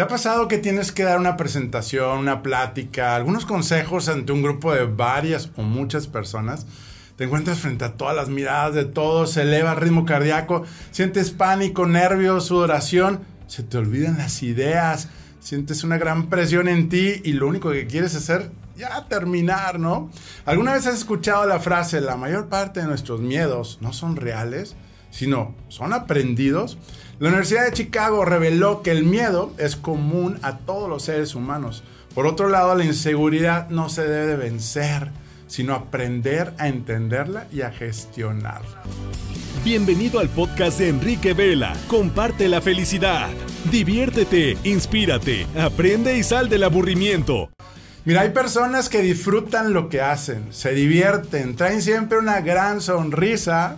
¿Te ha pasado que tienes que dar una presentación, una plática, algunos consejos ante un grupo de varias o muchas personas? Te encuentras frente a todas las miradas de todos, se eleva el ritmo cardíaco, sientes pánico, nervios, sudoración, se te olvidan las ideas, sientes una gran presión en ti y lo único que quieres hacer ya terminar, ¿no? ¿Alguna vez has escuchado la frase, la mayor parte de nuestros miedos no son reales, sino son aprendidos? La Universidad de Chicago reveló que el miedo es común a todos los seres humanos. Por otro lado, la inseguridad no se debe vencer, sino aprender a entenderla y a gestionarla. Bienvenido al podcast de Enrique Vela. Comparte la felicidad. Diviértete, inspírate, aprende y sal del aburrimiento. Mira, hay personas que disfrutan lo que hacen, se divierten, traen siempre una gran sonrisa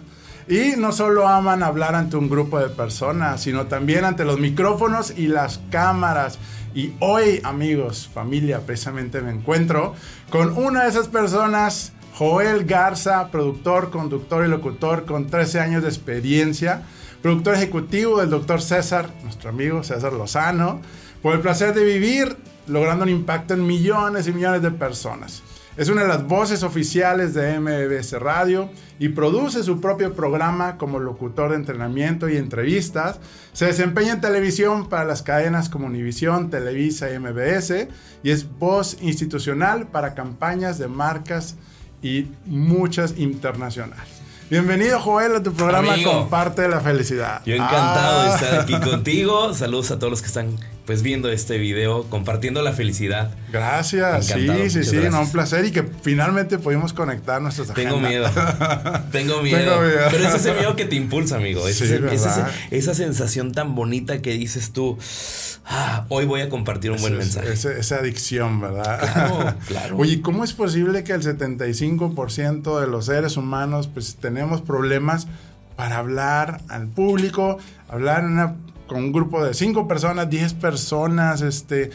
y no solo aman hablar ante un grupo de personas, sino también ante los micrófonos y las cámaras. Y hoy, amigos, familia, precisamente me encuentro con una de esas personas, Joel Garza, productor, conductor y locutor con 13 años de experiencia, productor ejecutivo del doctor César, nuestro amigo César Lozano, por el placer de vivir logrando un impacto en millones y millones de personas. Es una de las voces oficiales de MBS Radio y produce su propio programa como locutor de entrenamiento y entrevistas. Se desempeña en televisión para las cadenas como Univisión, Televisa y MBS y es voz institucional para campañas de marcas y muchas internacionales. Bienvenido Joel a tu programa Comparte la Felicidad. Yo encantado de ah. estar aquí contigo. Saludos a todos los que están pues viendo este video, compartiendo la felicidad. Gracias, sí, sí, sí, un placer y que finalmente pudimos conectar nuestras Tengo miedo, tengo miedo, pero es ese miedo que te impulsa, amigo, es, esa sensación tan bonita que dices tú, ah, hoy voy a compartir un buen mensaje. Esa, adicción, ¿verdad? Claro, claro. Oye, ¿cómo es posible que el 75% de los seres humanos pues tenemos problemas para hablar al público, hablar una con un grupo de cinco personas, 10 personas, este,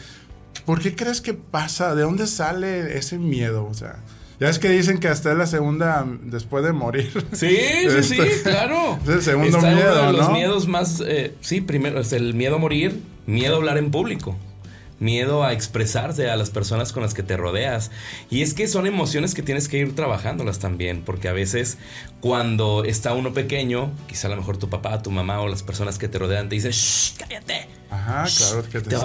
¿por qué crees que pasa? ¿De dónde sale ese miedo? O sea, ya es que dicen que hasta es la segunda después de morir. Sí, sí, sí, este, claro. Es el segundo miedo, uno de los miedos más, eh, sí, primero es el miedo a morir, miedo a hablar en público miedo a expresarse a las personas con las que te rodeas. Y es que son emociones que tienes que ir trabajándolas también, porque a veces cuando está uno pequeño, quizá a lo mejor tu papá, tu mamá o las personas que te rodean te dicen, ¡Shh, cállate! Ajá, claro que te, te,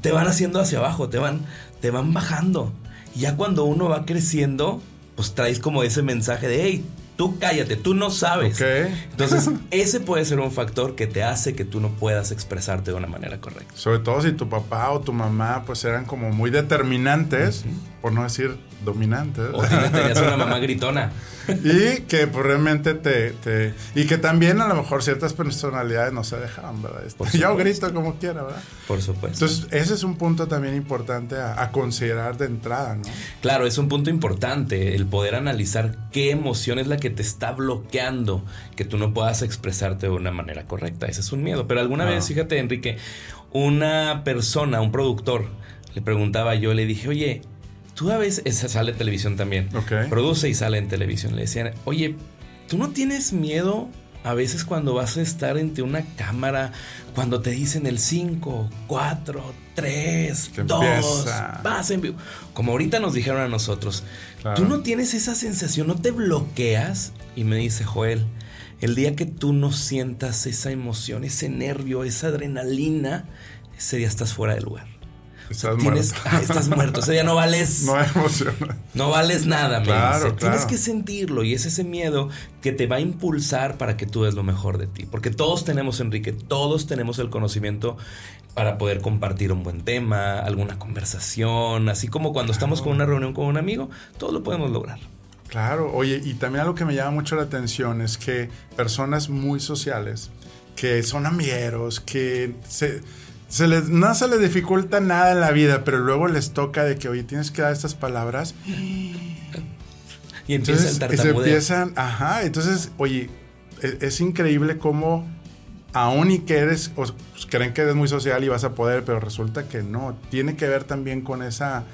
te van haciendo hacia abajo, te van, te van bajando. Ya cuando uno va creciendo, pues traes como ese mensaje de, hey, tú cállate, tú no sabes. Entonces, ese puede ser un factor que te hace que tú no puedas expresarte de una manera correcta. Sobre todo si tu papá o tu mamá pues eran como muy determinantes, por no decir dominantes. O tenías una mamá gritona. y que pues, realmente te, Y que también a lo mejor ciertas personalidades no se dejaban, ¿verdad? Yo grito como quiera, ¿verdad? Por supuesto. Entonces, ese es un punto también importante a, considerar de entrada, ¿no? Claro, es un punto importante el poder analizar qué emoción es la que te está bloqueando que tú no puedas expresarte de una manera correcta. Ese es un miedo. Pero alguna vez, fíjate, Enrique, una persona, un productor, le preguntaba yo, le dije, oye, tú a veces, esa sale en televisión también, produce y sale en televisión. Le decían, oye, ¿tú no tienes miedo a veces cuando vas a estar ante una cámara, cuando te dicen el 5, 4, 3, 2, vas en vivo? Como ahorita nos dijeron a nosotros, ¿tú no tienes esa sensación, no te bloqueas? Y me dice Joel, el día que tú no sientas esa emoción, ese nervio, esa adrenalina, ese día estás fuera de lugar. Estás muerto. Ah, estás muerto. O sea, ya no vales. No emociona. No vales nada, claro, Tienes que sentirlo y es ese miedo que te va a impulsar para que tú des lo mejor de ti. Porque todos tenemos, Enrique, todos tenemos el conocimiento para poder compartir un buen tema, alguna conversación, así como cuando estamos con una reunión con un amigo, todo lo podemos lograr. Claro, oye, y también algo que me llama mucho la atención es que personas muy sociales, que son amigueros, que se se les, no se les dificulta nada en la vida, pero luego les toca de que, oye, tienes que dar estas palabras. Y empieza el Y se empiezan, ajá, entonces, oye, es, es, increíble cómo aún y que eres, o, pues, creen que eres muy social y vas a poder, pero resulta que no, tiene que ver también con esa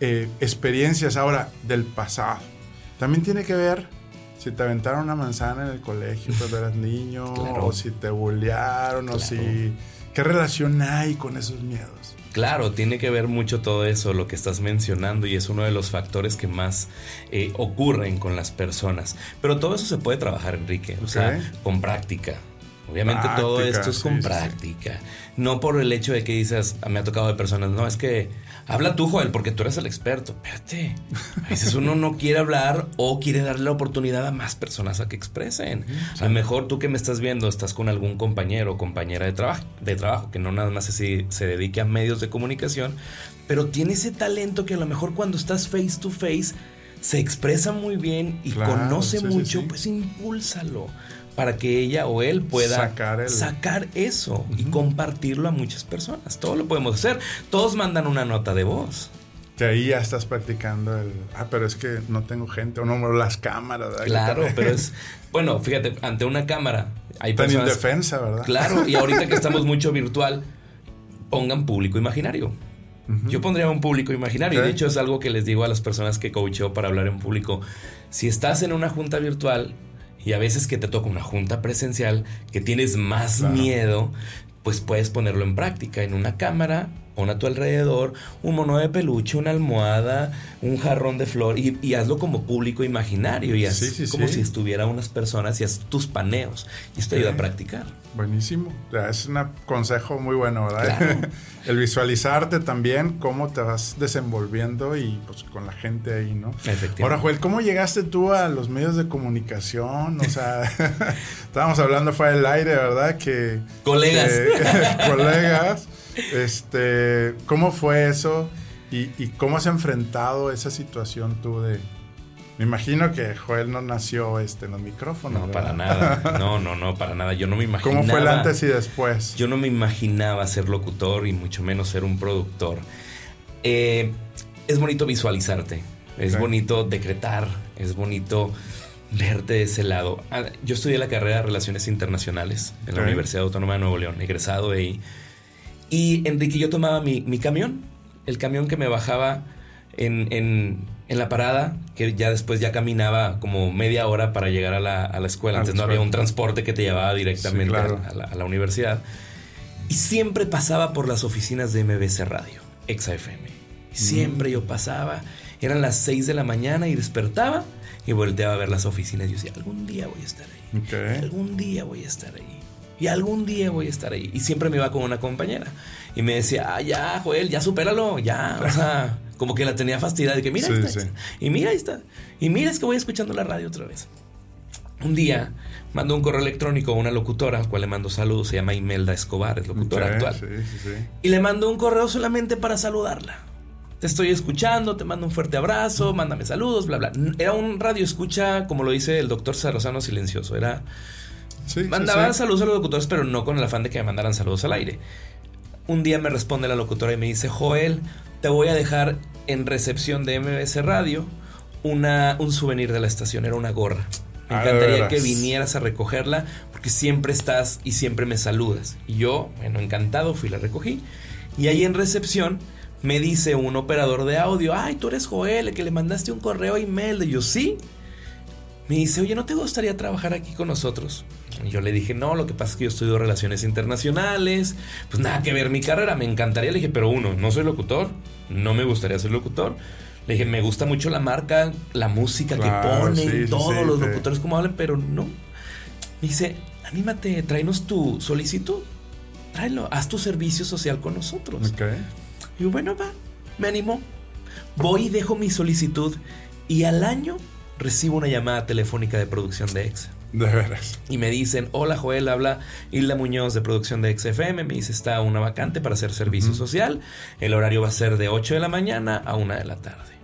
eh, experiencias ahora del pasado. También tiene que ver si te aventaron una manzana en el colegio cuando eras niño, o si te bullearon, o si ¿Qué relación hay con esos miedos? Claro, tiene que ver mucho todo eso, lo que estás mencionando, y es uno de los factores que más eh, ocurren con las personas. Pero todo eso se puede trabajar, Enrique, o sea, con práctica. Obviamente todo esto es con práctica. No por el hecho de que dices, me ha tocado de personas, no, es que habla tú, Joel, porque tú eres el experto. Espérate. A veces uno no quiere hablar o quiere darle la oportunidad a más personas a que expresen. A lo mejor tú que me estás viendo estás con algún compañero o compañera de trabajo, de trabajo que no nada más se, se dedique a medios de comunicación, pero tiene ese talento que a lo mejor cuando estás face to face se expresa muy bien y conoce mucho, pues impúlsalo para que ella o él pueda sacar, eso y compartirlo a muchas personas. Todo lo podemos hacer. Todos mandan una nota de voz. Que ahí ya estás practicando el, ah, pero es que no tengo gente, o no las cámaras. Claro, pero es, bueno, fíjate, ante una cámara hay Tan personas... indefensa, ¿verdad? Claro, y ahorita que estamos mucho virtual, pongan público imaginario. Yo pondría un público imaginario. De hecho, es algo que les digo a las personas que coacheo para hablar en público. Si estás en una junta virtual, y a veces que te toca una junta presencial, que tienes más miedo, pues puedes ponerlo en práctica en una cámara pon a tu alrededor un mono de peluche, una almohada, un jarrón de flor y, hazlo como público imaginario y haz como si estuviera unas personas y haz tus paneos. Y esto ayuda a practicar. Buenísimo. Es un consejo muy bueno, ¿verdad? El visualizarte también, cómo te vas desenvolviendo y pues con la gente ahí, ¿no? Efectivamente. Ahora, Joel, ¿cómo llegaste tú a los medios de comunicación? O sea, estábamos hablando fuera del aire, ¿verdad? Que... Colegas. colegas. Este, ¿Cómo fue eso? ¿Y, cómo has enfrentado esa situación tú de... Me imagino que Joel no nació este, en los micrófonos. No, para nada. No, no, no, para nada. Yo no me imaginaba... ¿Cómo fue el antes y después? Yo no me imaginaba ser locutor y mucho menos ser un productor. Eh, es bonito visualizarte. Es bonito decretar. Es bonito verte de ese lado. Ah, yo estudié la carrera de Relaciones Internacionales en la Universidad Autónoma de Nuevo León, egresado de ahí. Y Enrique, yo tomaba mi, camión, el camión que me bajaba en, la parada, que ya después ya caminaba como media hora para llegar a la, escuela. Antes no había un transporte que te llevaba directamente a, la, universidad. Y siempre pasaba por las oficinas de MBC Radio, XFM. Siempre yo pasaba, eran las 6 de la mañana y despertaba y volteaba a ver las oficinas y yo decía, algún día voy a estar ahí. Algún día voy a estar ahí. Y algún día voy a estar ahí. Y siempre me iba con una compañera. Y me decía, ah, ya, Joel, ya supéralo, ya. O sea, como que la tenía fastidiada. Y que mira, está, Y mira, ahí está. Y mira, es que voy escuchando la radio otra vez. Un día mando un correo electrónico a una locutora, al cual le mando saludos. Se llama Imelda Escobar, es locutora actual. Y le mando un correo solamente para saludarla. Te estoy escuchando, te mando un fuerte abrazo, mándame saludos, bla, bla. Era un radio escucha, como lo dice el doctor Sarrazano Silencioso. Era Mandaban saludos a los locutores, pero no con el afán de que me mandaran saludos al aire. Un día me responde la locutora y me dice, Joel, te voy a dejar en recepción de MBS Radio una, un souvenir de la estación, era una gorra. Me ah, encantaría que vinieras a recogerla porque siempre estás y siempre me saludas. Y yo, bueno, encantado, fui, la recogí. Y ahí en recepción me dice un operador de audio, ay, tú eres Joel, el que le mandaste un correo email. Y yo, sí. Me dice, oye, ¿no te gustaría trabajar aquí con nosotros? Y yo le dije, no, lo que pasa es que yo estudio relaciones internacionales, pues nada que ver mi carrera, me encantaría. Le dije, pero uno, no soy locutor, no me gustaría ser locutor. Le dije, me gusta mucho la marca, la música que ponen, todos los locutores como hablan, pero no. Me dice, anímate, tráenos tu solicitud, tráelo, haz tu servicio social con nosotros. Y yo, bueno, va, me animó. Voy y dejo mi solicitud y al año recibo una llamada telefónica de producción de EXA. De veras. Y me dicen, hola Joel, habla Hilda Muñoz de producción de XFM. Me dice, está una vacante para hacer servicio social. El horario va a ser de 8 de la mañana a 1 de la tarde.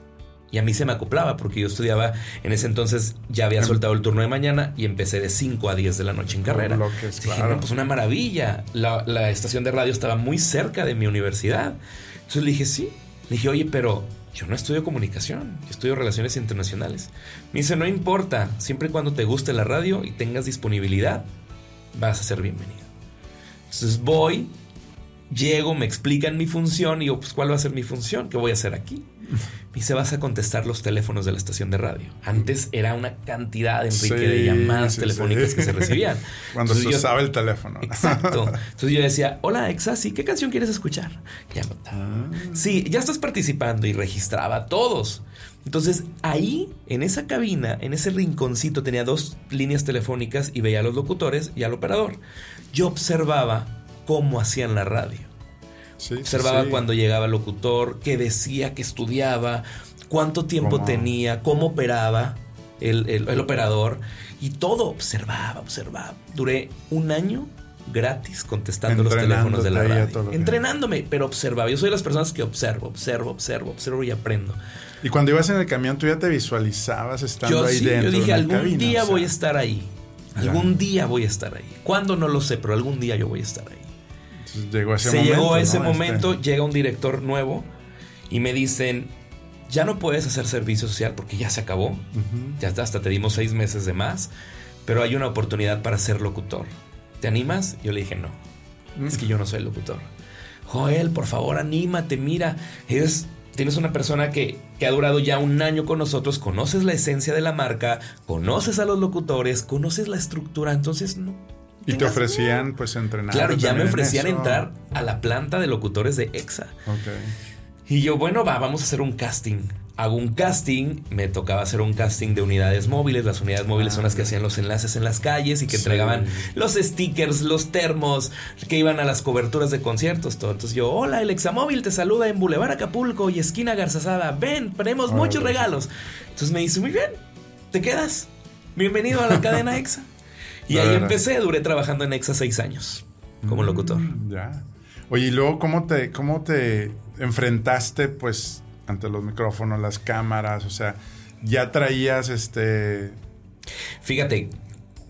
Y a mí se me acoplaba porque yo estudiaba, en ese entonces ya había em. soltado el turno de mañana y empecé de 5 a 10 de la noche en carrera. Lo que es, Dije, no, pues una maravilla. La, la estación de radio estaba muy cerca de mi universidad. Entonces le dije, sí. Le dije, oye, pero yo no estudio comunicación, yo estudio relaciones internacionales. Me dice, no importa, siempre y cuando te guste la radio y tengas disponibilidad, vas a ser bienvenido. Entonces voy, llego, me explican mi función y digo, pues ¿cuál va a ser mi función? ¿Qué voy a hacer aquí? Y se vas a contestar los teléfonos de la estación de radio. Antes era una cantidad, Enrique, de llamadas telefónicas que se recibían. Cuando se usaba el teléfono. Exacto. Entonces yo decía, hola, Exa, sí, ¿qué canción quieres escuchar? Ya, ah. Sí, ya estás participando y registraba a todos. Entonces ahí, en esa cabina, en ese rinconcito, tenía dos líneas telefónicas y veía a los locutores y al operador. Yo observaba cómo hacían la radio. Observaba cuando llegaba el locutor, qué decía, qué estudiaba, cuánto tiempo tenía, cómo operaba el, operador y todo observaba, observaba. Duré un año gratis contestando los teléfonos de la radio. Entrenándome, pero observaba. Yo soy de las personas que observo, observo, observo, observo y aprendo. Y cuando ibas en el camión, tú ya te visualizabas estando ahí dentro. Yo dije, algún día voy a estar ahí. Algún día voy a estar ahí. ¿Cuándo? No lo sé, pero algún día yo voy a estar ahí. Llegó ese Se momento, llegó a ese momento, llega un director nuevo y me dicen, ya no puedes hacer servicio social porque ya se acabó. Ya hasta te dimos seis meses de más, pero hay una oportunidad para ser locutor. ¿Te animas? Yo le dije, no. Es que yo no soy locutor. Joel, por favor, anímate, mira, es tienes una persona que, ha durado ya un año con nosotros, conoces la esencia de la marca, conoces a los locutores, conoces la estructura, entonces no. Y te ofrecían pues entrenar. Claro, ya me ofrecían entrar a la planta de locutores de EXA. Y yo, bueno, va, vamos a hacer un casting hago un casting, me tocaba hacer un casting de unidades móviles. Las unidades móviles son las que ah, hacían los enlaces en las calles y que entregaban los stickers, los termos, que iban a las coberturas de conciertos, todo. Entonces yo, hola, el Examóvil te saluda en Boulevard Acapulco y esquina Garzazada. Ven, tenemos muchos regalos. Entonces me dice, muy bien, ¿te quedas? Bienvenido a la cadena EXA. Y ahí empecé, duré trabajando en EXA seis años como mm, locutor. ya. Oye, y luego, ¿cómo te, cómo te enfrentaste, pues, ante los micrófonos, las cámaras, o sea, ya traías este... Fíjate,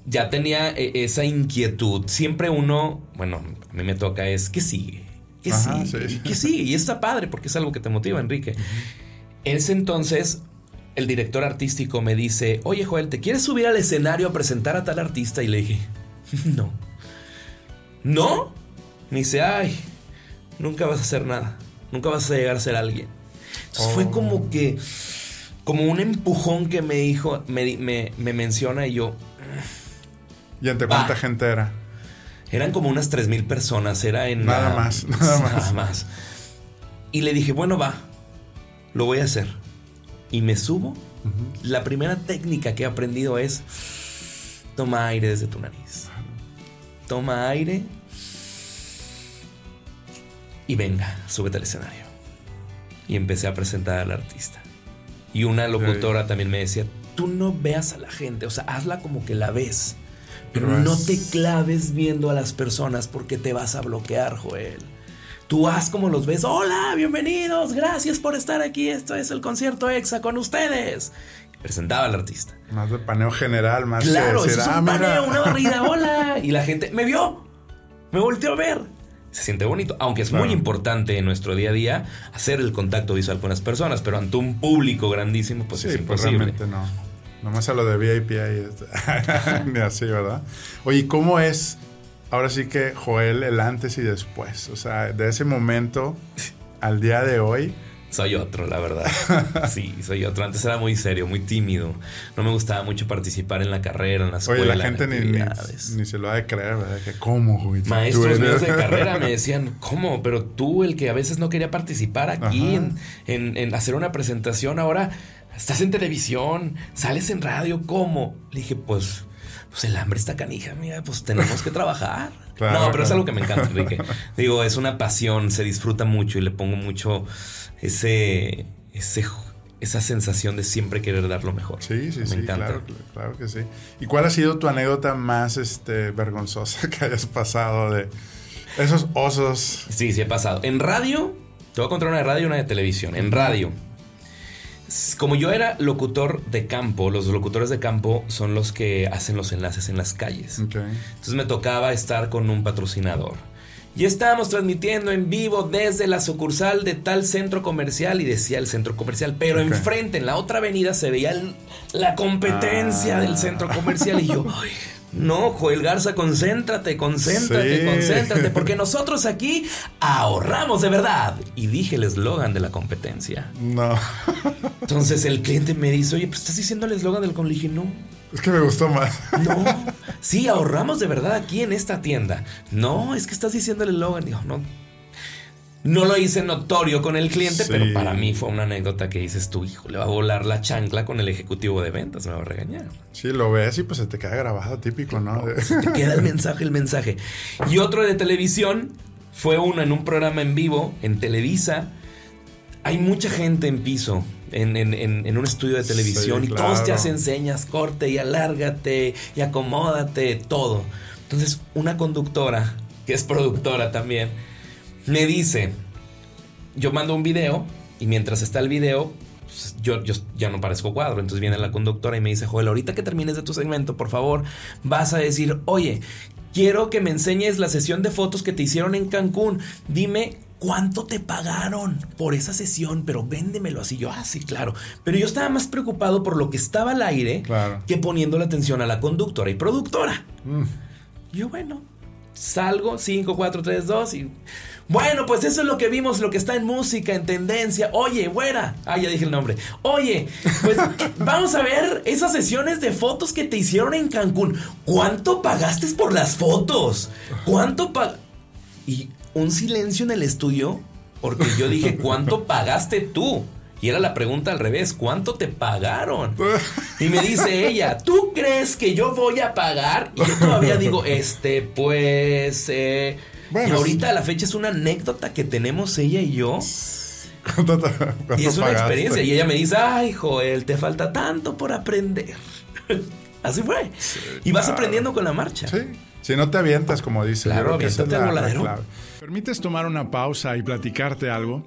ya tenía e, esa inquietud. Siempre uno, bueno, a mí me toca es, ¿qué sigue? ¿Qué sigue? ¿Y ¿Qué sigue? Y está padre porque es algo que te motiva, Enrique. En ese entonces, el director artístico me dice, oye Joel, ¿te quieres subir al escenario a presentar a tal artista? Y le dije, no. ¿No? Me dice, ay, nunca vas a hacer nada. Nunca vas a llegar a ser alguien. Entonces fue como oh. que, como un empujón que me dijo, me, me, menciona y yo... ¿Y ante cuánta gente era? Eran como unas 3.000 personas, era en... Nada más, nada más. Nada más. Y le dije, bueno, va, lo voy a hacer. Y me subo. La primera técnica que he aprendido es, toma aire desde tu nariz. Toma aire y venga, súbete al escenario y empecé a presentar al artista. Y una locutora también me decía, tú no veas a la gente, o sea, hazla como que la ves, pero no te claves viendo a las personas porque te vas a bloquear, Joel. Tú haz como los ves, hola, bienvenidos, gracias por estar aquí, esto es el concierto EXA con ustedes. presentaba al artista. Más de paneo general, más claro, es un ah, paneo, una barrida, hola. Y la gente me vio, me volteó a ver se siente bonito, aunque es muy importante en nuestro día a día hacer el contacto visual con las personas, pero ante un público grandísimo, pues es pues imposible. Pues no. Nomás a lo de VIP ahí, ni así, ¿verdad? Oye, ¿cómo es ahora sí que Joel el antes y después? O sea, de ese momento al día de hoy, soy otro, la verdad. Sí, soy otro. Antes era muy serio, muy tímido. No me gustaba mucho participar en la carrera, en la escuela. Oye, la gente ni, se lo ha de creer, ¿verdad? Que, ¿Cómo, güey? Maestros míos de carrera me decían, ¿cómo? Pero tú, el que a veces no quería participar aquí en, hacer una presentación, ahora estás en televisión, sales en radio, ¿cómo? Le dije, pues, pues el hambre está canija, mira, pues tenemos que trabajar. no, pero es algo que me encanta, Enrique. Digo, es una pasión, se disfruta mucho y le pongo mucho ese, ese, esa sensación de siempre querer dar lo mejor. Sí, sí, Me sí, encanta. Claro, que sí. ¿Y cuál ha sido tu anécdota más este, vergonzosa que hayas pasado de esos osos? Sí, sí he pasado. En radio, te voy a contar una de radio y una de televisión. En radio, como yo era locutor de campo, los locutores de campo son los que hacen los enlaces en las calles. Entonces me tocaba estar con un patrocinador. Y estábamos transmitiendo en vivo desde la sucursal de tal centro comercial y decía el centro comercial, pero enfrente, en la otra avenida, se veía la competencia del centro comercial y yo, No, Joel Garza, concéntrate, concéntrate, concéntrate, porque nosotros aquí ahorramos de verdad. Y dije el eslogan de la competencia. No. Entonces el cliente me dice, oye, pues estás diciendo el eslogan del con. Le dije, no. Es que me gustó más. No, sí, ahorramos de verdad aquí en esta tienda. No, es que estás diciendo el eslogan. Digo, no, no lo hice notorio con el cliente, pero para mí fue una anécdota que dices tu hijo, le va a volar la chancla con el ejecutivo de ventas, me va a regañar. Sí, lo ves y pues se te queda grabado, típico, ¿no? se te queda el mensaje, el mensaje. Y otro de televisión fue uno en un programa en vivo, en Televisa. Hay mucha gente en piso. En, un estudio de televisión y todos te hacen señas, corte y alárgate y acomódate, todo. Entonces, una conductora, que es productora también, me dice, yo mando un video y mientras está el video, pues, yo, yo, ya no parezco cuadro. Entonces viene la conductora y me dice, Joel, ahorita que termines de tu segmento, por favor, vas a decir, oye, quiero que me enseñes la sesión de fotos que te hicieron en Cancún. Dime ¿cuánto te pagaron por esa sesión? Pero véndemelo así. Yo, ah, sí, claro. Pero yo estaba más preocupado por lo que estaba al aire que poniendo la atención a la conductora y productora. Mm. Yo, bueno, salgo, 5, 4, 3, 2 y bueno, pues eso es lo que vimos, lo que está en música, en tendencia. Oye, güera. Ah, ya dije el nombre. Oye, pues vamos a ver esas sesiones de fotos que te hicieron en Cancún. ¿Cuánto pagaste por las fotos? ¿Cuánto pag... Y un silencio en el estudio porque yo dije, ¿cuánto pagaste tú? Y era la pregunta al revés, ¿cuánto te pagaron? Y me dice ella, ¿tú crees que yo voy a pagar? Y yo todavía digo, este, pues, eh, y ahorita a la fecha es una anécdota que tenemos ella y yo. y es una experiencia. Y ella me dice, ay, Joel, te falta tanto por aprender. Así fue. y vas aprendiendo con la marcha. Sí. Si no te avientas, como dice. Claro, aviéntate al voladero. ¿Permites tomar una pausa y platicarte algo?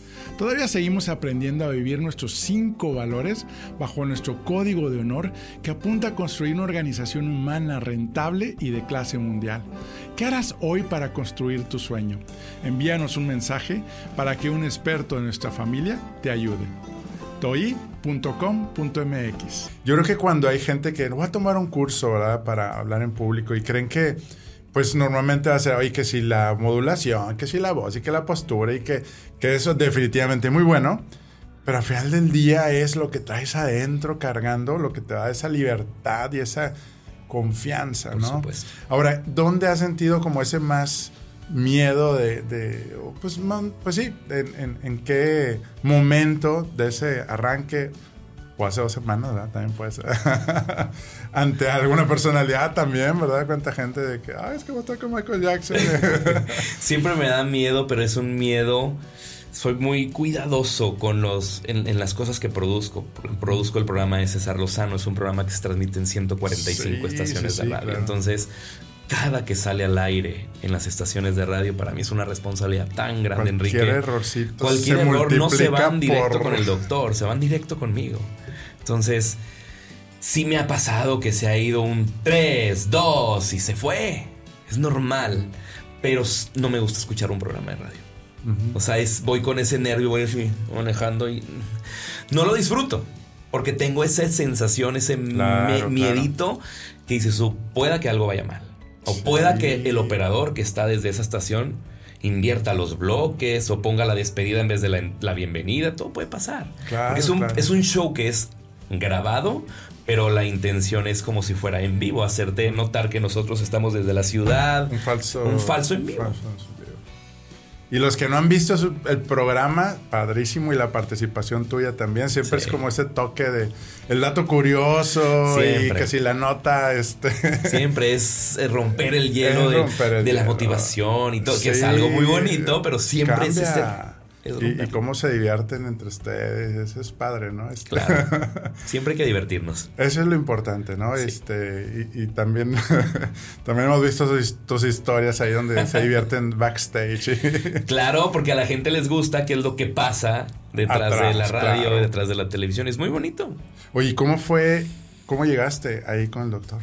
Todavía seguimos aprendiendo a vivir nuestros cinco valores bajo nuestro código de honor que apunta a construir una organización humana rentable y de clase mundial. ¿Qué harás hoy para construir tu sueño? Envíanos un mensaje para que un experto de nuestra familia te ayude. toi.com.mx Yo creo que cuando hay gente que va a tomar un curso para hablar en público y creen que pues normalmente va a ser, oye, que si la modulación, que si la voz y que la postura y que, que eso es definitivamente muy bueno. Pero al final del día es lo que traes adentro cargando, lo que te da esa libertad y esa confianza, ¿no? Ahora, ¿dónde has sentido como ese más miedo de, pues, pues sí, en, en, qué momento de ese arranque o hace dos semanas, ¿verdad? También puede ser. Ante alguna personalidad también, ¿verdad? Cuánta gente de que, ay, es que voy a estar con Michael Jackson. Siempre me da miedo, pero es un miedo. Soy muy cuidadoso con los en, las cosas que produzco. Produzco el programa de César Lozano, es un programa que se transmite en 145 estaciones de radio. Entonces, cada que sale al aire en las estaciones de radio, para mí es una responsabilidad tan grande, Enrique. Cualquier errorcito. Cualquier error no se van directo con el doctor, se van directo conmigo. Entonces, sí me ha pasado que se ha ido un 3, 2 y se fue. Es normal, pero no me gusta escuchar un programa de radio. O sea, es, voy con ese nervio, voy así manejando y no lo disfruto. Porque tengo esa sensación, ese miedito que dices, o pueda que algo vaya mal. O pueda que el operador que está desde esa estación invierta los bloques o ponga la despedida en vez de la, bienvenida. Todo puede pasar. es, un, es un show que es grabado, pero la intención es como si fuera en vivo, hacerte notar que nosotros estamos desde la ciudad. Un falso, un falso en vivo. y los que no han visto el programa, padrísimo, y la participación tuya también, siempre es como ese toque de el dato curioso y que si la nota, este... Siempre es romper el hielo, de, la motivación y todo, que es algo muy bonito, pero siempre es ese y, cómo se divierten entre ustedes, eso es padre, ¿no? Este, claro. Siempre hay que divertirnos. Eso es lo importante, ¿no? Este, y, también, también hemos visto tus, historias ahí donde se divierten backstage. claro, porque a la gente les gusta qué es lo que pasa detrás de la radio, detrás de la televisión. Es muy bonito. Oye, ¿cómo fue, cómo llegaste ahí con el doctor?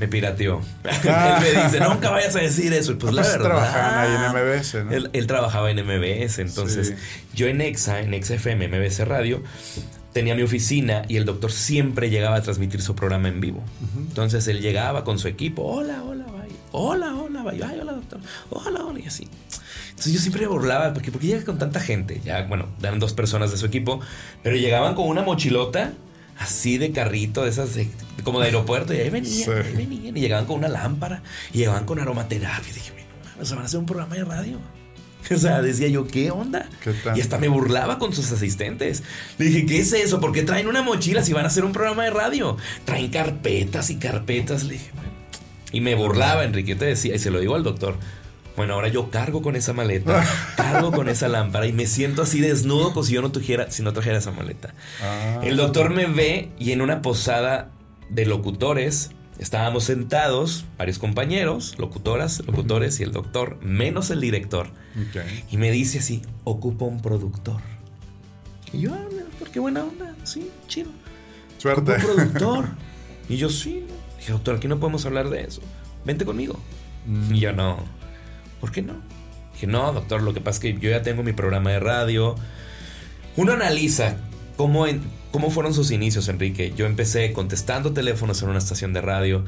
Me pirateó. él me dice, nunca vayas a decir eso. Y pues, la pues verdad. trabajaban ahí en MBS, ¿no? Él, trabajaba en MBS. Entonces, yo en EXA, en EXA FM, MBS Radio, tenía mi oficina y el doctor siempre llegaba a transmitir su programa en vivo. Entonces, él llegaba con su equipo. Hola, hola, vaya. Hola, hola, vaya. Ay, hola, doctor. Hola, hola. Y así. Entonces, yo siempre me burlaba. Porque, porque llega con tanta gente. Ya, bueno, eran dos personas de su equipo. Pero llegaban con una mochilota así de carrito, de esas como de aeropuerto, y ahí venían, ahí venían, y llegaban con una lámpara, y llegaban con aromaterapia. Y dije, no, se van a hacer un programa de radio. O sea, decía yo, ¿qué onda? y hasta me burlaba con sus asistentes. Le dije, ¿qué es eso? ¿Por qué traen una mochila si van a hacer un programa de radio? Traen carpetas y carpetas. Le dije. Y me burlaba, Enrique, te decía, y se lo digo al doctor. Bueno, ahora yo cargo con esa maleta, cargo con esa lámpara y me siento así desnudo como si yo no trajera, si no trajera esa maleta. Ah. El doctor me ve y en una posada de locutores estábamos sentados, varios compañeros, locutoras, locutores y el doctor, menos el director. Y me dice así, ocupo un productor. Y yo, ah, ¿por qué buena onda? Sí, chido. Suerte. Un productor. y yo, sí. Dije, doctor, aquí no podemos hablar de eso. Vente conmigo. Mm. Y yo, no ¿por qué no? Dije, no, doctor, lo que pasa es que yo ya tengo mi programa de radio. Uno analiza cómo, cómo fueron sus inicios, Enrique. Yo empecé contestando teléfonos en una estación de radio.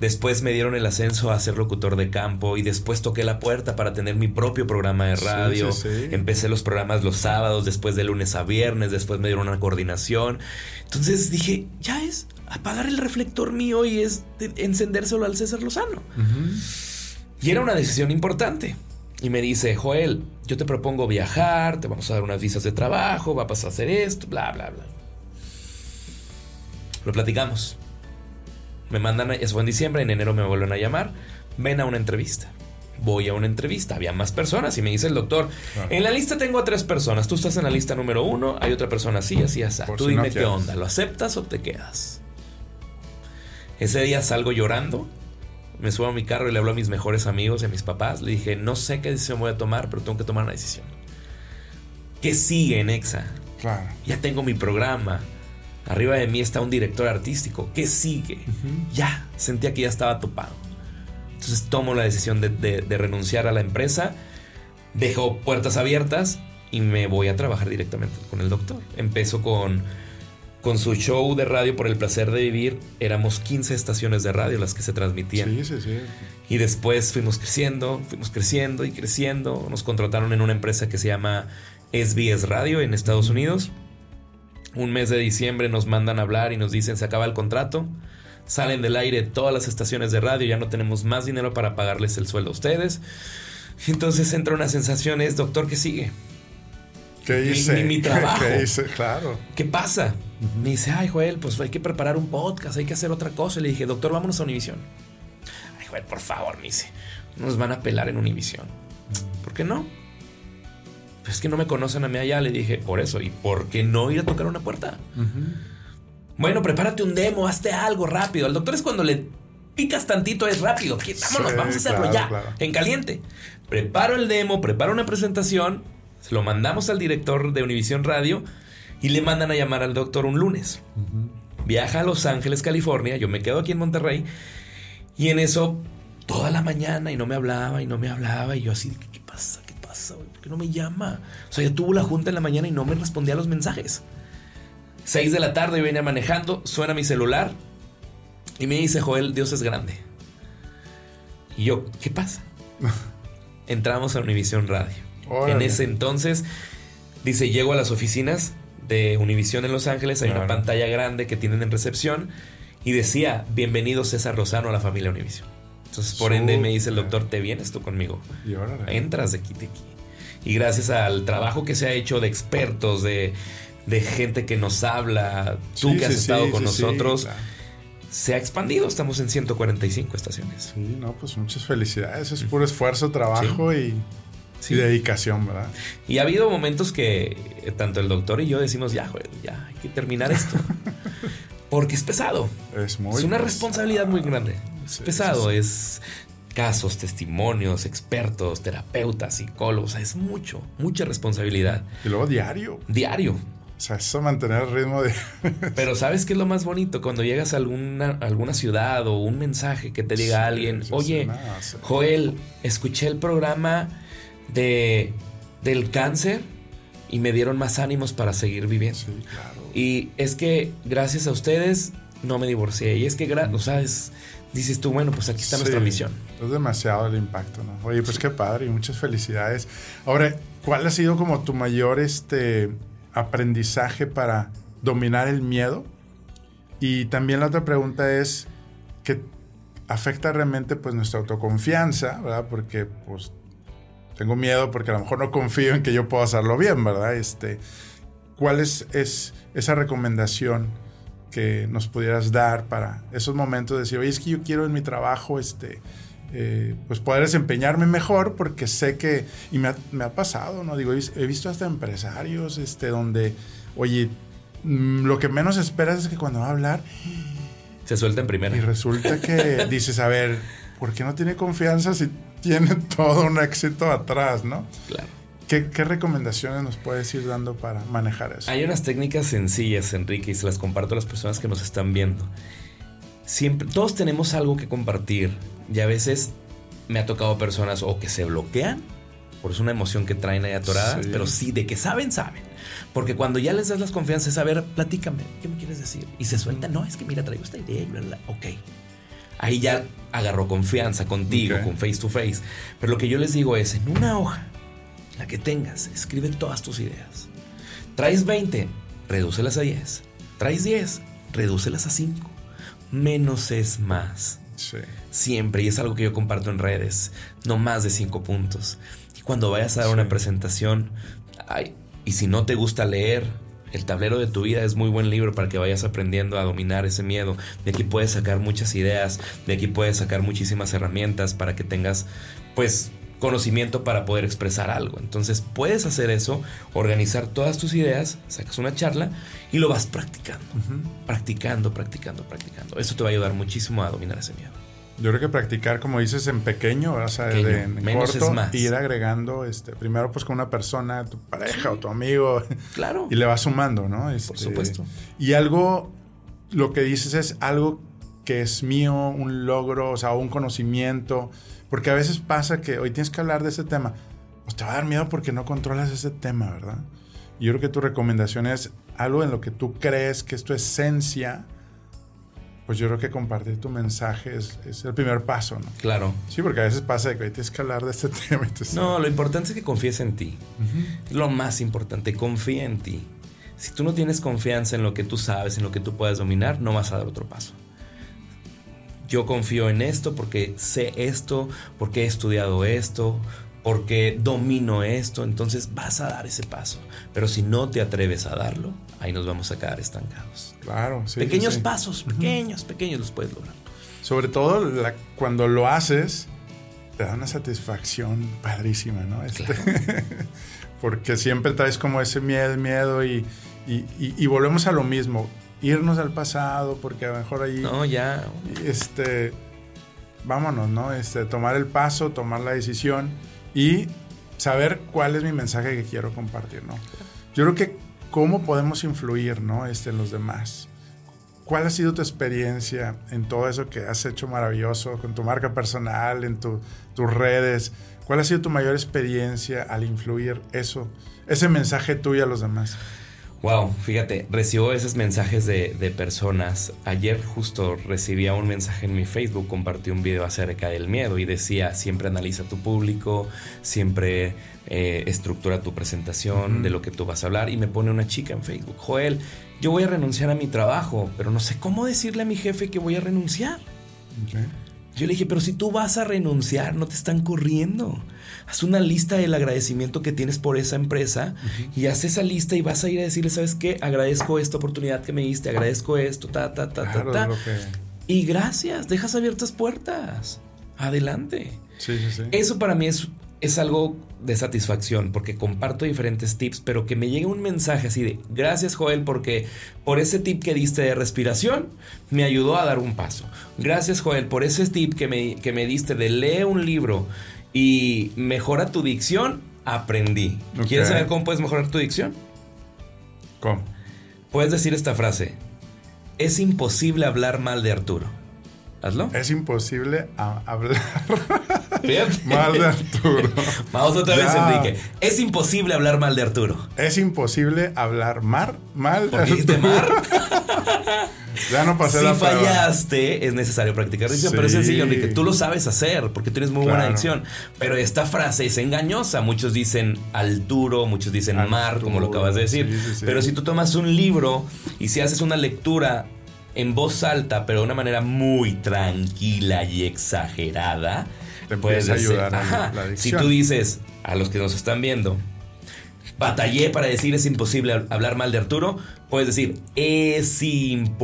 Después me dieron el ascenso a ser locutor de campo y después toqué la puerta para tener mi propio programa de radio. Empecé los programas los sábados, después de lunes a viernes, después me dieron una coordinación. Entonces dije, ya es apagar el reflector mío y es encendérselo al César Lozano. Y era una decisión importante. Y me dice, Joel, yo te propongo viajar, te vamos a dar unas visas de trabajo, va a pasar a hacer esto, bla, bla, bla. Lo platicamos. Me mandan, eso fue en diciembre, en enero me vuelven a llamar, ven a una entrevista. Voy a una entrevista, había más personas y me dice el doctor, en la lista tengo a tres personas, tú estás en la lista número uno, hay otra persona así, así, así. Tú dime qué onda, ¿lo aceptas o te quedas? Ese día salgo llorando me subo a mi carro y le hablo a mis mejores amigos y a mis papás. Le dije, no sé qué decisión voy a tomar, pero tengo que tomar una decisión. ¿Qué sigue en EXA? Claro. Ya tengo mi programa. Arriba de mí está un director artístico. ¿Qué sigue? Ya, sentía que ya estaba topado. Entonces tomo la decisión de, de renunciar a la empresa, dejo puertas abiertas y me voy a trabajar directamente con el doctor. Empiezo con con su show de radio por el placer de vivir, éramos 15 estaciones de radio las que se transmitían. Sí, sí, sí. Y después fuimos creciendo, fuimos creciendo y creciendo. Nos contrataron en una empresa que se llama SBS Radio en Estados Unidos. Un mes de diciembre nos mandan a hablar y nos dicen se acaba el contrato. Salen del aire todas las estaciones de radio, ya no tenemos más dinero para pagarles el sueldo a ustedes. Entonces entra una sensación, es doctor, ¿qué sigue? ¿Qué hice? Mi, trabajo. ¿Qué hice? Claro. ¿Qué pasa? Me dice, ay, Joel, pues hay que preparar un podcast, hay que hacer otra cosa. Y le dije, doctor, vámonos a Univision. Ay, Joel, por favor, me dice, nos van a pelar en Univision. ¿Por qué no? Pues es que no me conocen a mí allá. Le dije, por eso. ¿Y por qué no ir a tocar una puerta? Bueno, prepárate un demo, hazte algo rápido. El doctor es cuando le picas tantito, es rápido. Vámonos, vamos a hacerlo ya, en caliente. Preparo el demo, preparo una presentación, se lo mandamos al director de Univision Radio y le mandan a llamar al doctor un lunes. Viaja a Los Ángeles, California, yo me quedo aquí en Monterrey y en eso toda la mañana y no me hablaba y no me hablaba y yo así, ¿qué, pasa? ¿Qué pasa? ¿Por qué no me llama? O sea, ya tuvo la junta en la mañana y no me respondía a los mensajes. Seis de la tarde yo venía manejando, suena mi celular y me dice, Joel, Dios es grande. Y yo, ¿qué pasa? Entramos a Univision Radio. En ese entonces, dice, llego a las oficinas de Univision en Los Ángeles, hay una pantalla grande que tienen en recepción y decía, bienvenido César Rosano a la familia Univision. Entonces, por ende, me dice el doctor, te vienes tú conmigo. Entras de aquí, de aquí. Y gracias al trabajo que se ha hecho de expertos, de, gente que nos habla, tú que has estado con nosotros, se ha expandido. Estamos en 145 estaciones. Sí, no, pues muchas felicidades. Es puro esfuerzo, trabajo y Sí. dedicación, ¿verdad? Y ha habido momentos que eh, tanto el doctor y yo decimos, ya, joder, ya hay que terminar esto. Porque es pesado. Es muy. Es una responsabilidad muy grande. Es pesado, es casos, testimonios, expertos, terapeutas, psicólogos. es mucho, mucha responsabilidad. Y luego diario. Diario. O sea, eso mantener el ritmo de... Pero ¿sabes qué es lo más bonito? Cuando llegas a alguna, alguna ciudad o un mensaje que te diga alguien, oye, Joel, escuché el programa de, del cáncer y me dieron más ánimos para seguir viviendo. Sí, claro. Y es que gracias a ustedes no me divorcié. Y es que, o sea, es, dices tú, bueno, pues aquí está nuestra misión. Es demasiado el impacto, ¿no? Oye, pues qué padre y muchas felicidades. Ahora, ¿cuál ha sido como tu mayor este, aprendizaje para dominar el miedo? Y también la otra pregunta es, ¿qué afecta realmente pues nuestra autoconfianza, ¿verdad? Porque pues tengo miedo porque a lo mejor no confío en que yo pueda hacerlo bien, ¿verdad? Este, ¿Cuál es, es esa recomendación que nos pudieras dar para esos momentos de decir, oye, es que yo quiero en mi trabajo, este, eh, pues poder desempeñarme mejor porque sé que, y me ha, pasado, ¿no? Digo, he visto hasta empresarios, este, donde, oye, mm, lo que menos esperas es que cuando va a hablar... Se suelta en primera. Y resulta que dices, a ver, ¿por qué no tiene confianza si tiene todo un éxito atrás, no? Claro. ¿Qué, recomendaciones nos puedes ir dando para manejar eso? Hay unas técnicas sencillas, Enrique, y se las comparto a las personas que nos están viendo. Siempre, todos tenemos algo que compartir y a veces me ha tocado personas o que se bloquean, por es una emoción que traen ahí atoradas, pero sí, de que saben, saben. Porque cuando ya les das las confianzas, a ver, platícame, ¿qué me quieres decir? Y se suelta, no, es que mira, traigo esta idea, ¿verdad? Ok. Ahí ya agarró confianza contigo, con face to face. Pero lo que yo les digo es, en una hoja, la que tengas, escribe todas tus ideas. Traes 20, redúcelas a 10. Traes 10, redúcelas a 5. Menos es más. Sí. Siempre, y es algo que yo comparto en redes, no más de 5 puntos. Y cuando vayas a dar una presentación, ay, y si no te gusta leer, el tablero de tu vida es muy buen libro para que vayas aprendiendo a dominar ese miedo. De aquí puedes sacar muchas ideas, de aquí puedes sacar muchísimas herramientas para que tengas, pues, conocimiento para poder expresar algo. Entonces puedes hacer eso, organizar todas tus ideas, sacas una charla y lo vas practicando. Practicando, practicando, practicando. Eso te va a ayudar muchísimo a dominar ese miedo. Yo creo que practicar, como dices, en pequeño, o sea, en Menos corto, más. ir agregando, este, primero pues con una persona, tu pareja o tu amigo. Claro. Y le vas sumando, ¿no? Por este, supuesto. Y algo, lo que dices es algo que es mío, un logro, o sea, un conocimiento, porque a veces pasa que hoy tienes que hablar de ese tema. Pues te va a dar miedo porque no controlas ese tema, ¿verdad? Y yo creo que tu recomendación es algo en lo que tú crees que es tu esencia. Pues yo creo que compartir tu mensaje es, el primer paso, ¿no? Claro. Sí, porque a veces pasa que hoy tienes que hablar de este tema. no, lo importante es que confíes en ti. Lo más importante, confía en ti. Si tú no tienes confianza en lo que tú sabes, en lo que tú puedes dominar, no vas a dar otro paso yo confío en esto porque sé esto, porque he estudiado esto, porque domino esto, entonces vas a dar ese paso. Pero si no te atreves a darlo, ahí nos vamos a quedar estancados. Claro, sí. Pequeños pasos, pequeños, pequeños los puedes lograr. Sobre todo cuando lo haces, te da una satisfacción padrísima, ¿no? Este, porque siempre traes como ese miedo, miedo y, y volvemos a lo mismo irnos al pasado, porque a lo mejor ahí. No, ya. Este. Vámonos, ¿no? Este, tomar el paso, tomar la decisión y saber cuál es mi mensaje que quiero compartir, ¿no? Yo creo que cómo podemos influir, ¿no? Este, en los demás. ¿Cuál ha sido tu experiencia en todo eso que has hecho maravilloso con tu marca personal, en tus redes? ¿Cuál ha sido tu mayor experiencia al influir eso, ese mensaje tuyo a los demás? Wow, fíjate, recibo esos mensajes de, personas. Ayer justo recibía un mensaje en mi Facebook, compartí un video acerca del miedo y decía, siempre analiza tu público, siempre eh, estructura tu presentación de lo que tú vas a hablar. Y me pone una chica en Facebook, Joel, yo voy a renunciar a mi trabajo, pero no sé cómo decirle a mi jefe que voy a renunciar. Yo le dije, pero si tú vas a renunciar, no te están corriendo. Haz una lista del agradecimiento que tienes por esa empresa y haz esa lista y vas a ir a decirle, ¿sabes qué? Agradezco esta oportunidad que me diste, agradezco esto, ta, ta, ta, ta, ta. Y gracias, dejas abiertas puertas. Adelante. Sí, sí, sí. Eso para mí es es algo de satisfacción porque comparto diferentes tips, pero que me llegue un mensaje así de gracias Joel porque por ese tip que diste de respiración me ayudó a dar un paso. Gracias Joel por ese tip que me, que me diste de leer un libro y mejora tu dicción, aprendí. ¿Quieres saber cómo puedes mejorar tu dicción? ¿Cómo? Puedes decir esta frase. Es imposible hablar mal de Arturo. Hazlo. Es imposible hablar mal de Arturo. Vamos otra vez, Enrique. Es imposible hablar mal de Arturo. Es imposible hablar mal de Arturo. mar? ya no pasé la Si fallaste, es necesario practicar dicción, pero es sencillo, Enrique. Tú lo sabes hacer porque tienes muy buena dicción. Pero esta frase es engañosa. Muchos dicen Arturo, muchos dicen mar, como lo acabas de decir. pero si tú tomas un libro y si haces una lectura en voz alta, pero de una manera muy tranquila y exagerada, te puedes ayudar a la Si tú dices a los que nos están viendo, batallé para decir es imposible hablar mal de Arturo, puedes decir es imposible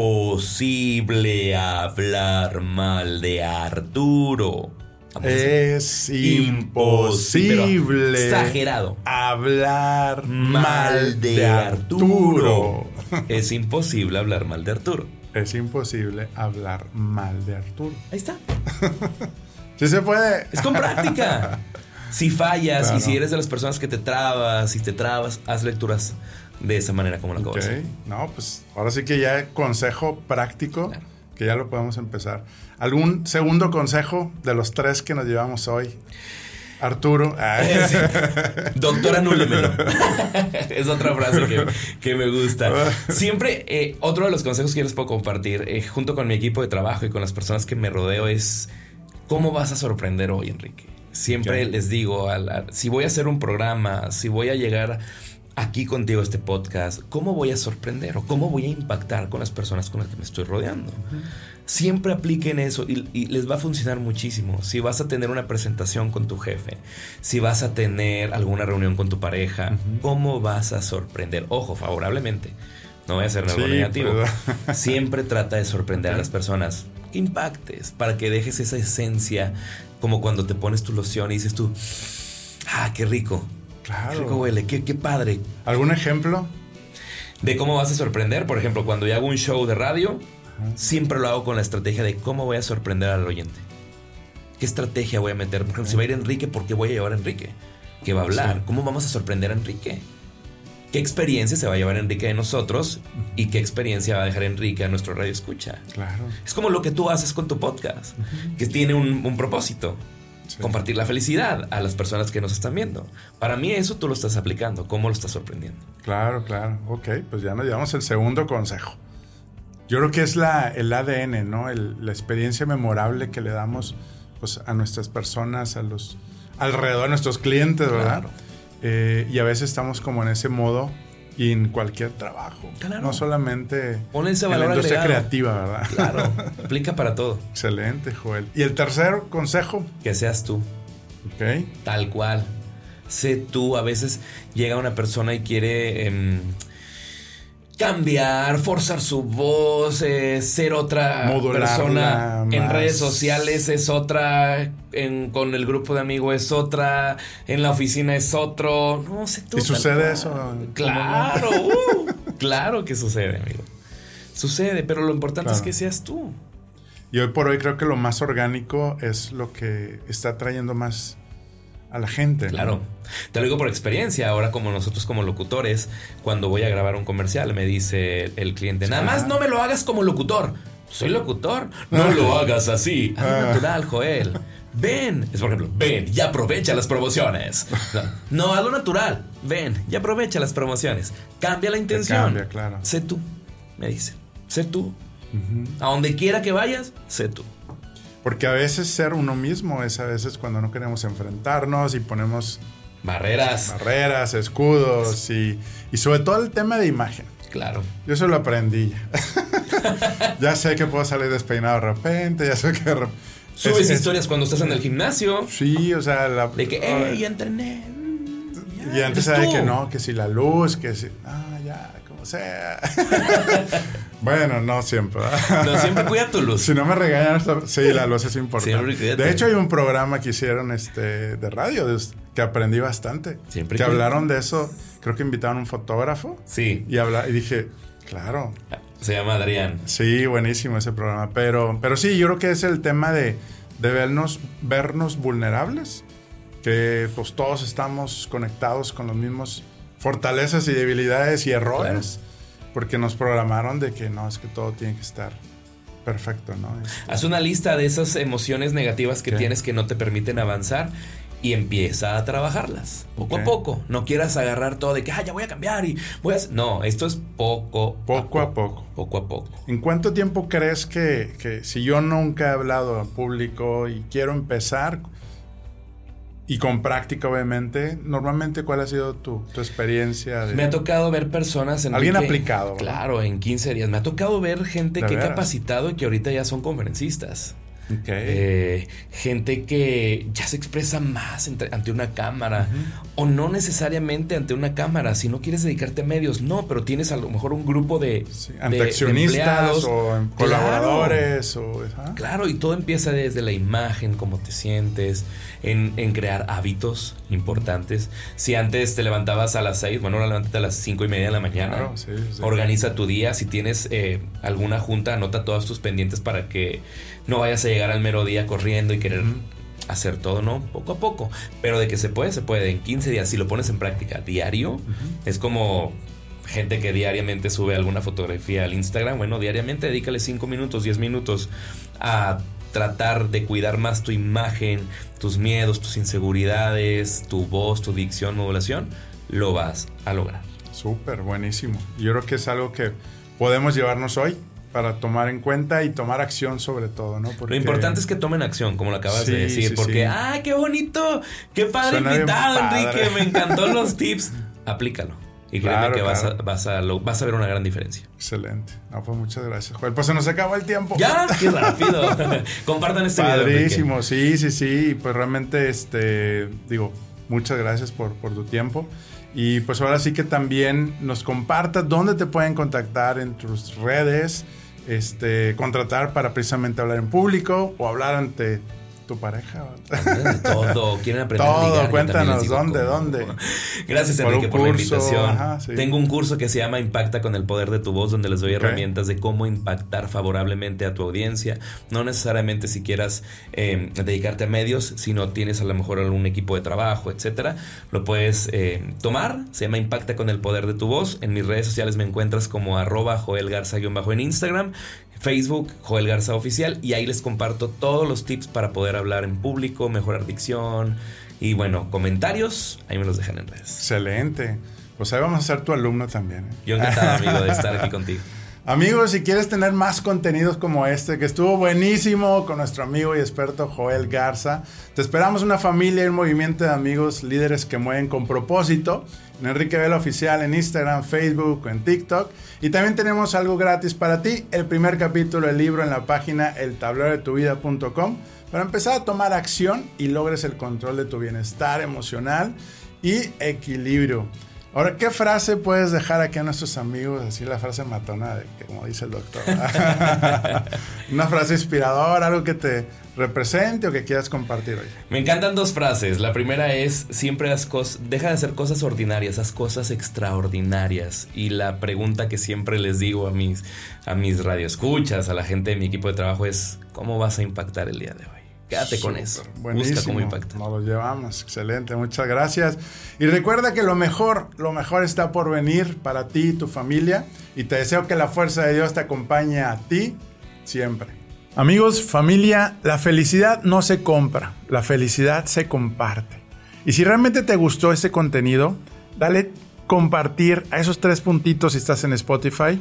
hablar mal de Arturo. Es imposible exagerado hablar mal de Arturo. es imposible hablar mal de Arturo es imposible hablar mal de Arturo. Ahí está. sí se puede. Es con práctica. Si fallas y si eres de las personas que te trabas y te trabas, haz lecturas de esa manera como lo acabo de No, pues ahora sí que ya consejo práctico, que ya lo podemos empezar. ¿Algún segundo consejo de los tres que nos llevamos hoy? Arturo. Doctor, anúlemelo. es otra frase que, me gusta. Siempre, eh, otro de los consejos que les puedo compartir, eh, junto con mi equipo de trabajo y con las personas que me rodeo, es cómo vas a sorprender hoy, Enrique. Siempre les digo, si voy a hacer un programa, si voy a llegar aquí contigo a este podcast, ¿cómo voy a sorprender o cómo voy a impactar con las personas con las que me estoy rodeando? Siempre apliquen eso y, les va a funcionar muchísimo. Si vas a tener una presentación con tu jefe, si vas a tener alguna reunión con tu pareja, ¿cómo vas a sorprender? Ojo, favorablemente. No voy a hacer nada negativo. Siempre trata de sorprender a las personas. Que impactes para que dejes esa esencia como cuando te pones tu loción y dices tú, ah, qué rico. Claro. Qué rico huele, qué, qué padre. ¿Algún ejemplo? De cómo vas a sorprender. Por ejemplo, cuando yo hago un show de radio, siempre lo hago con la estrategia de cómo voy a sorprender al oyente. ¿Qué estrategia voy a meter? Por ejemplo, si va a ir Enrique, ¿por qué voy a llevar a Enrique? ¿Qué va a hablar? ¿Cómo vamos a sorprender a Enrique? ¿Qué experiencia se va a llevar Enrique de nosotros y qué experiencia va a dejar Enrique a nuestro radio escucha? Claro. Es como lo que tú haces con tu podcast, que tiene un, propósito. Compartir la felicidad a las personas que nos están viendo. Para mí eso tú lo estás aplicando. ¿Cómo lo estás sorprendiendo? Claro, claro. Ok, pues ya nos llevamos el segundo consejo. Yo creo que es la, el ADN, ¿no? la experiencia memorable que le damos pues, a nuestras personas, a los alrededor de nuestros clientes, ¿verdad? Eh, y a veces estamos como en ese modo y en cualquier trabajo. Claro. No solamente ese valor en la industria creativa, ¿verdad? Claro, aplica para todo. Excelente, Joel. ¿Y el tercer consejo? Que seas tú. Ok. Tal cual. Sé tú. A veces llega una persona y quiere... Em, cambiar, forzar su voz, eh, ser otra persona en redes sociales es otra, con el grupo de amigos es otra, en la oficina es otro, no sé tú. ¿Y sucede eso? Claro, uh, claro que sucede, amigo. Sucede, pero lo importante es que seas tú. Y hoy por hoy creo que lo más orgánico es lo que está trayendo más a la gente. Claro. Te lo digo por experiencia. Ahora, como nosotros como locutores, cuando voy a grabar un comercial, me dice el cliente, nada más no me lo hagas como locutor. Soy locutor. No lo hagas así. Algo ah. natural, Joel. Ven. Es por ejemplo, ven y aprovecha las promociones. No, algo natural. Ven y aprovecha las promociones. Cambia la intención. Cambia, claro. Sé tú, me dice. Sé tú. A donde quiera que vayas, sé tú. Porque a veces ser uno mismo es a veces cuando no queremos enfrentarnos y ponemos barreras, barreras, escudos y, sobre todo el tema de imagen. Claro. Yo eso lo aprendí. ya sé que puedo salir despeinado de repente, ya sé que... Subes historias cuando estás en el gimnasio. Sí, o sea, la, de que, ¡eh, ya entrené! y antes sabía que no, que si la luz, que si... Ah, ya, como sea. Bueno, no siempre. No siempre cuida tu luz. Si no me regañan, sí, la luz es importante. de hecho, hay un programa que hicieron este, de radio que aprendí bastante. Siempre que que- hablaron de eso, creo que invitaron a un fotógrafo Sí, y, habla, y dije, claro, se llama Adrián. sí, buenísimo ese programa. Pero, pero sí, yo creo que es el tema de, de vernos, vernos vulnerables, que pues todos estamos conectados con los mismos fortalezas y debilidades y errores, porque nos programaron de que no, es que todo tiene que estar perfecto, ¿no? Este, Haz una lista de esas emociones negativas que tienes que no te permiten avanzar y empieza a trabajarlas poco a poco. No quieras agarrar todo de que ah, ya voy a cambiar y voy a. hacer-". No, esto es poco, Poco a poco. Poco a poco. ¿En cuánto tiempo crees que, que si yo nunca he hablado en público y quiero empezar, y con práctica obviamente, normalmente cuál ha sido tu, tu experiencia? De, Me ha tocado ver personas en Alguien aplicado. Claro, en 15 días. Me ha tocado ver gente ¿De que he capacitado y que ahorita ya son conferencistas. Eh, gente que ya se expresa más entre- ante una cámara o no necesariamente ante una cámara si no quieres dedicarte a medios no pero tienes a lo mejor un grupo de, Sí, de- de o Claro. colaboradores o. Claro, y todo empieza desde la imagen, cómo te sientes, en, en crear hábitos importantes. Si antes te levantabas a las 6, bueno, ahora levántate a las cinco y media de la mañana. Claro, sí, sí. Organiza tu día. Si tienes eh, alguna junta, anota todos tus pendientes para que no vayas a llegar al mero día corriendo y querer hacer todo, ¿no? Poco a poco. Pero de que se puede, se puede. En 15 días, si lo pones en práctica diario, es como gente que diariamente sube alguna fotografía al Instagram. Bueno, diariamente dedícale 5 minutos, 10 minutos a tratar de cuidar más tu imagen, tus miedos, tus inseguridades, tu voz, tu dicción, modulación. Lo vas a lograr. Súper, buenísimo. Yo creo que es algo que podemos llevarnos hoy para tomar en cuenta y tomar acción sobre todo, ¿no? Lo importante es que tomen acción, como lo acabas Sí, de decir, sí, porque, sí. ¡ay, qué bonito! ¡Qué padre Suena invitado. Enrique! Me encantó los tips. Aplícalo. Y créeme Claro, que vas, a, vas, a, lo- vas a ver una gran diferencia. Excelente. No, pues muchas gracias, Joel. Pues se nos acabó el tiempo. ¡Ya! ¡Qué rápido! Compartan este video. Enrique. Padrísimo, sí, sí, sí. Y Pues realmente, este, digo, muchas gracias por, por tu tiempo. Y pues ahora sí que también nos compartas dónde te pueden contactar en tus redes, este, contratar para precisamente hablar en público o hablar ante tu pareja. Todo. Quieren aprender Todo, a ligar. Cuéntanos, ¿dónde, cómo. dónde? Gracias, Por Enrique, por la invitación. ajá, sí. Tengo un curso que se llama Impacta con el poder de tu voz, donde les doy herramientas de cómo impactar favorablemente a tu audiencia. No necesariamente si quieras eh, dedicarte a medios, si no tienes a lo mejor algún equipo de trabajo, etcétera. Lo puedes eh, tomar. Se llama Impacta con el poder de tu voz. En mis redes sociales me encuentras como arroba Joel Garza-bajo en Instagram. Facebook, Joel Garza Oficial, y ahí les comparto todos los tips para poder hablar en público, mejorar dicción y bueno, comentarios, ahí me los dejan en redes. Excelente. Pues ahí vamos a ser tu alumno también. ¿eh? Yo encantado, amigo, de estar aquí contigo. Amigos, si quieres tener más contenidos como este, que estuvo buenísimo con nuestro amigo y experto Joel Garza, te esperamos una familia y un movimiento de amigos líderes que mueven con propósito. En Enrique Vela Oficial en Instagram, Facebook, en TikTok. Y también tenemos algo gratis para ti, el primer capítulo del libro en la página eltablerodetuvida.com para empezar a tomar acción y logres el control de tu bienestar emocional y equilibrio. Ahora, ¿qué frase puedes dejar aquí a nuestros amigos? Así la frase matona, de que, como dice el doctor. Una frase inspiradora, algo que te represente o que quieras compartir hoy. Me encantan dos frases. La primera es, siempre haz cosas, deja de hacer cosas ordinarias, haz cosas extraordinarias. Y la pregunta que siempre les digo a mis, a mis radioescuchas, a la gente de mi equipo de trabajo es, ¿cómo vas a impactar el día de hoy? Quédate con eso. Buenísimo. Busca cómo impactar. Nos lo llevamos. Excelente. Muchas gracias. Y recuerda que lo mejor, lo mejor está por venir para ti y tu familia. Y te deseo que la fuerza de Dios te acompañe a ti siempre. Amigos, familia, la felicidad no se compra, la felicidad se comparte. Y si realmente te gustó este contenido, dale compartir a esos tres puntitos si estás en Spotify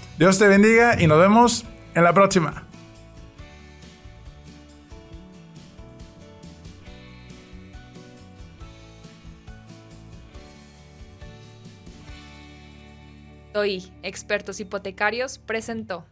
Dios te bendiga y nos vemos en la próxima. Doy, expertos hipotecarios, presentó.